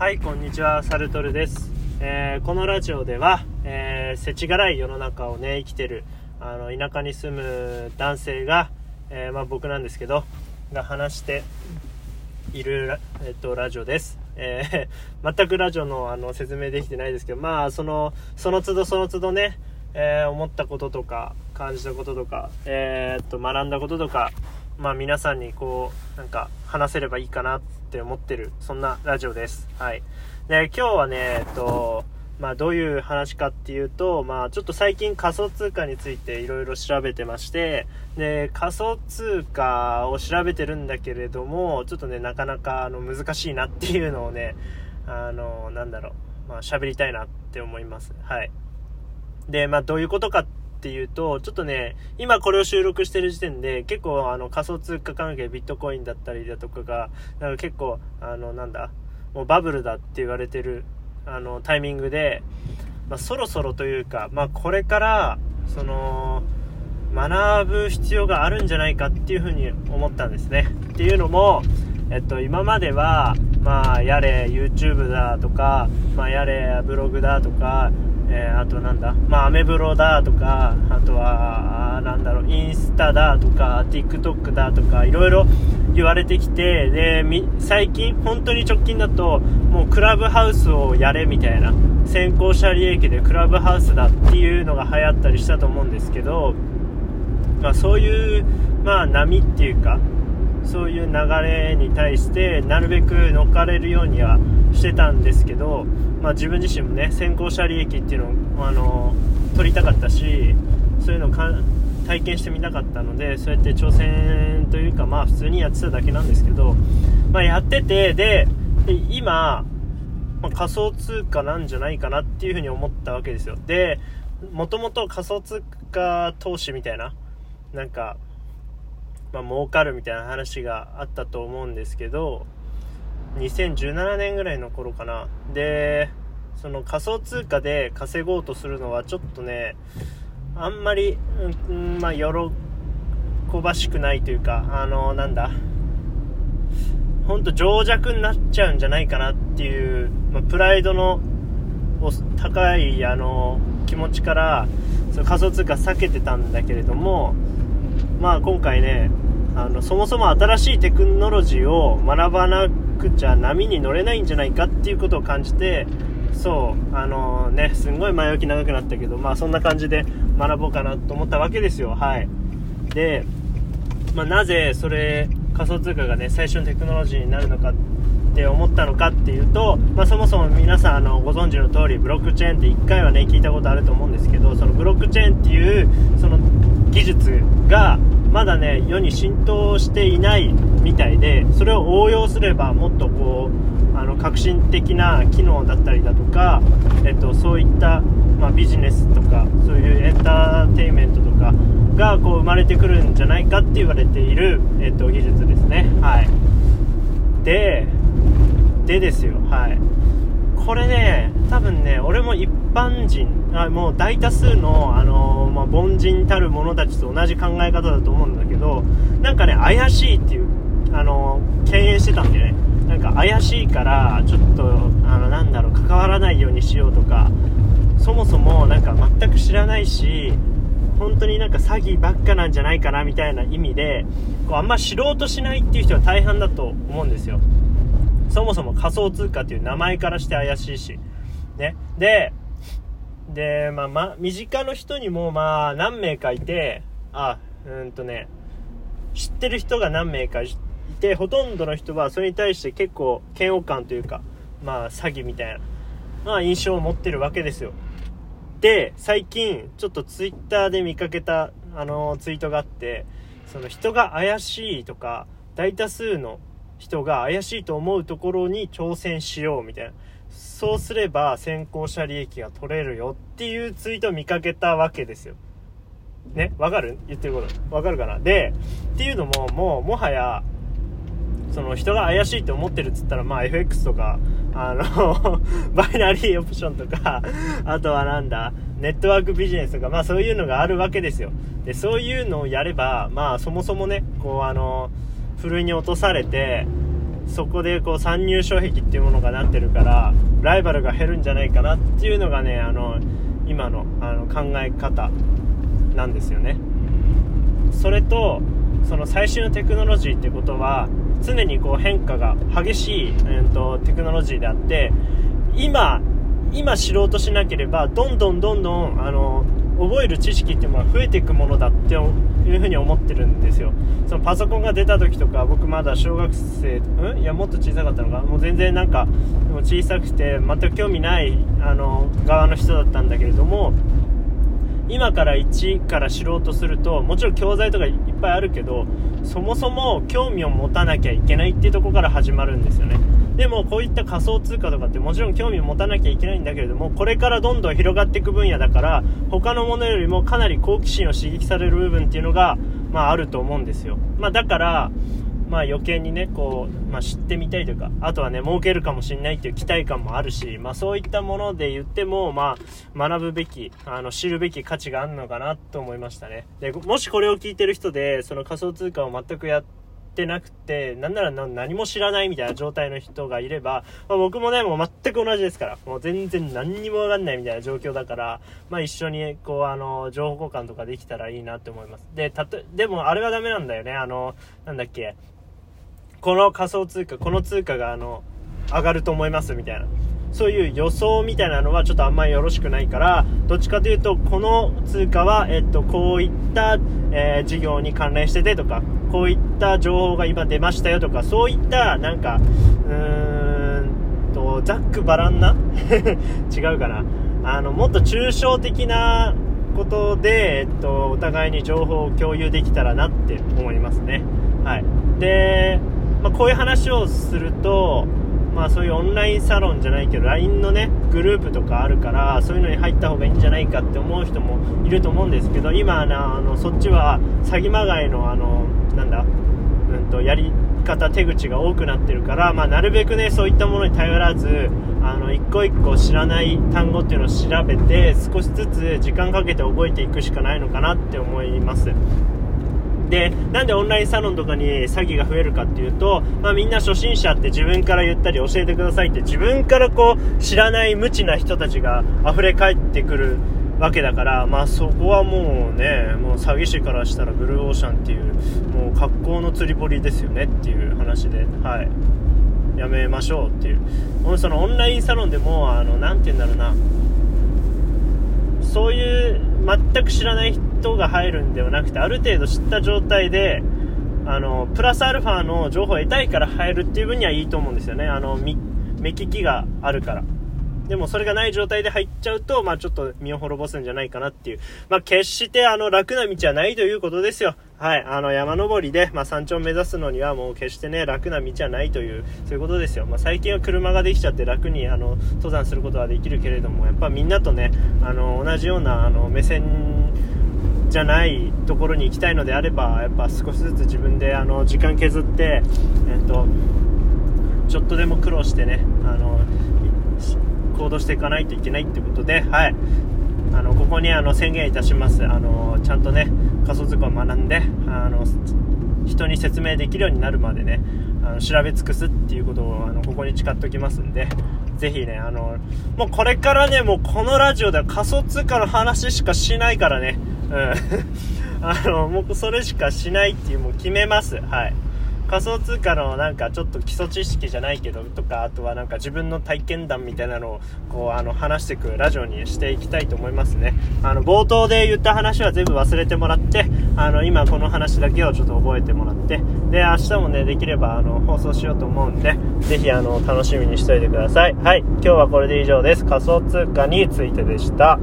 はいこんにちはサルトルです、えーこのラジオでは、えー、世知辛い世の中をね生きてるあの田舎に住む男性が、えーまあ、僕なんですけどが話している,、えっとラジオです、えー 全くラジオのあの説明できてないですけどまあそのその都度その都度ね、えー思ったこととか感じたこととか、えーっと学んだこととかまあ皆さんにこうなんか話せればいいかなってって思ってるそんなラジオです。はい。で今日はねえっとまあどういう話かっていうとまあちょっと最近仮想通貨についていろいろ調べてましてで仮想通貨を調べてるんだけれどもちょっとねなかなかあの難しいなっていうのをねあのなんだろうまあ喋りたいなって思います。はい。でまあどういうことかってっていうと、ちょっとね、今これを収録してる時点で、結構あの仮想通貨関係、ビットコインだったりだとかが、なんか結構、あの、なんだ、もうバブルだって言われてる、あの、タイミングで、まあそろそろというか、まあこれから、その、学ぶ必要があるんじゃないかっていうふうに思ったんですね。っていうのも、えっと、今までは、まあ、やれ YouTube だとか、まあ、やれブログだとか、えーあとなんだ、まあ、アメブロだとか、あとは、なんだろう、インスタだとか、TikTok だとか、いろいろ言われてきて、で、最近、本当に直近だと、もうクラブハウスをやれみたいな、先行者利益でクラブハウスだっていうのが流行ったりしたと思うんですけど、まあ、そういう、まあ、波っていうかそういう流れに対してなるべく乗っかれるようにはしてたんですけど、まあ、自分自身もね先行者利益っていうのをあの取りたかったしそういうのを体験してみたかったのでそうやって挑戦というかまあ普通にやってただけなんですけど、まあ、やっててでで今まあ、仮想通貨なんじゃないかなっていうふうに思ったわけですよ。でもともと仮想通貨投資みたいななんか、まあ、儲かるみたいな話があったと思うんですけど2017年ぐらいの頃かな。でその仮想通貨で稼ごうとするのはちょっとねあんまり、うんうんまあ、喜ばしくないというかあのなんだ本当情弱になっちゃうんじゃないかなっていう、まあ、プライドの高いあの気持ちからその仮想通貨避けてたんだけれども、まあ、今回ねあのそもそも新しいテクノロジーを学ばなくちゃ波に乗れないんじゃないかっていうことを感じてそうあのねすんごい前置き長くなったけどまあそんな感じで学ぼうかなと思ったわけですよ。はい。でまあ、なぜそれ仮想通貨がね最初のテクノロジーになるのかって思ったのかっていうと、まあ、そもそも皆さんあのご存知の通りブロックチェーンって1回はね聞いたことあると思うんですけどそのブロックチェーンっていうその技術がまだね世に浸透していないみたいでそれを応用すればもっとこうあの革新的な機能だったりだとか、えっと、そういった、まあ、ビジネスとかそういうエンターテインメントとかがこう生まれてくるんじゃないかって言われている、えっと、技術ですね。はい。ででですよ。はい。これね多分ね俺も一般人あもう大多数の、あのまあ、凡人たる者たちと同じ考え方だと思うんだけどなんかね怪しいっていう、あのー敬遠してたんだよね。なんか怪しいからちょっとあのなんだろう関わらないようにしようとかそもそもなんか全く知らないし本当になんか詐欺ばっかなんじゃないかなみたいな意味でこうあんま知ろうとしないっていう人は大半だと思うんですよ。そもそも仮想通貨っていう名前からして怪しいし。ね。ででまあま身近の人にもまあ何名かいてあうんとね知ってる人が何名かいてほとんどの人はそれに対して結構嫌悪感というかまあ詐欺みたいな、まあ、印象を持ってるわけですよ。で最近ちょっとツイッターで見かけたあのツイートがあってその人が怪しいとか大多数の人が怪しいと思うところに挑戦しようみたいな。そうすれば先行者利益が取れるよっていうツイートを見かけたわけですよ。ねわかる？言ってること。わかるかな？でっていうのももうもはやその人が怪しいって思ってるっつったら、まあ FX とか、あの、バイナリーオプションとか、あとはなんだ、ネットワークビジネスとか、まあそういうのがあるわけですよ。で、そういうのをやれば、まあそもそもね、こうあの、ふるいに落とされて、そこでこう参入障壁っていうものがなってるからライバルが減るんじゃないかなっていうのがねあの今のあの考え方なんですよね。それとその最新のテクノロジーってことは常にこう変化が激しい、えーと、テクノロジーであって今今知ろうとしなければどんどんどんどんあの覚える知識っていうのは増えていくものだっていうふうに思ってるんですよ。そのパソコンが出た時とか僕まだ小学生うん？いやもっと小さかったのか？もう全然なんか小さくて全く興味ないあの側の人だったんだけれども今から1から知ろうとするともちろん教材とかいっぱいあるけどそもそも興味を持たなきゃいけないっていうとこから始まるんですよね。でもこういった仮想通貨とかってもちろん興味を持たなきゃいけないんだけれどもこれからどんどん広がっていく分野だから他のものよりもかなり好奇心を刺激される部分っていうのが、まあ、あると思うんですよ、まあ、だからまあ、余計にねこう、まあ、知ってみたいというかあとはね儲けるかもしれないっていう期待感もあるし、まあ、そういったもので言っても、まあ、学ぶべきあの知るべき価値があるのかなと思いましたね。でもしこれを聞いてる人でその仮想通貨を全くやっててなくてなんなら何も知らないみたいな状態の人がいれば、まあ、僕もねもう全く同じですからもう全然何にも分かんないみたいな状況だから、まあ、一緒にこうあの情報交換とかできたらいいなって思います。でたとでもあれはダメなんだよね。あのなんだっけ。この仮想通貨、この通貨があの、上がると思いますみたいな。そういう予想みたいなのはちょっとあんまりよろしくないから、どっちかというと、この通貨は、えっと、こういった、えー、事業に関連しててとか、こういった情報が今出ましたよとか、そういった、なんか、うーんと、ざっくばらんな？違うかな？あの、もっと抽象的なことで、えっと、お互いに情報を共有できたらなって思いますね。はい。で、まあ、こういう話をすると、まあ、そういうオンラインサロンじゃないけど LINE のねグループとかあるからそういうのに入った方がいいんじゃないかって思う人もいると思うんですけど今なあのそっちは詐欺まがいのあのなんだ、うんと、やり方手口が多くなってるから、まあ、なるべくねそういったものに頼らずあの一個一個知らない単語っていうのを調べて少しずつ時間かけて覚えていくしかないのかなって思います。でなんでオンラインサロンとかに詐欺が増えるかっていうと、まあ、みんな初心者って自分から言ったり教えてくださいって自分からこう知らない無知な人たちが溢れ返ってくるわけだから、まあ、そこはもうねもう詐欺師からしたらブルーオーシャンっていうもう格好の釣り堀ですよねっていう話で、はい、やめましょうっていう。そのオンラインサロンでもあのなて言うんだろうな。そういう全く知らない人が入るんではなくてある程度知った状態であのプラスアルファの情報を得たいから入るっていう分にはいいと思うんですよねあの目利きがあるからでもそれがない状態で入っちゃうと、まあちょっと身を滅ぼすんじゃないかなっていう。まあ決してあの楽な道はないということですよ。はい。あの山登りで、まあ山頂を目指すのにはもう決してね、楽な道はないという、そういうことですよ。まあ最近は車ができちゃって楽にあの登山することはできるけれども、やっぱみんなとね、あの同じようなあの目線じゃないところに行きたいのであればやっぱ少しずつ自分であの時間削って、えっと、ちょっとでも苦労してねあの行動していかないといけないってことで、はい、あのここにあの宣言いたします。あのちゃんとね仮想通貨を学んであの人に説明できるようになるまでねあの調べ尽くすっていうことをあのここに誓っておきますんでぜひねあのもうこれからねもうこのラジオでは仮想通貨の話しかしないからねうん。あのもうそれしかしないっていうもう決めます。はい。仮想通貨のなんかちょっと基礎知識じゃないけどとかあとはなんか自分の体験談みたいなのをこうあの話していくラジオにしていきたいと思いますね。あの冒頭で言った話は全部忘れてもらってあの今この話だけをちょっと覚えてもらってで明日もねできればあの放送しようと思うんでぜひあの楽しみにしておいてください。はい。今日はこれで以上です。仮想通貨についてでした。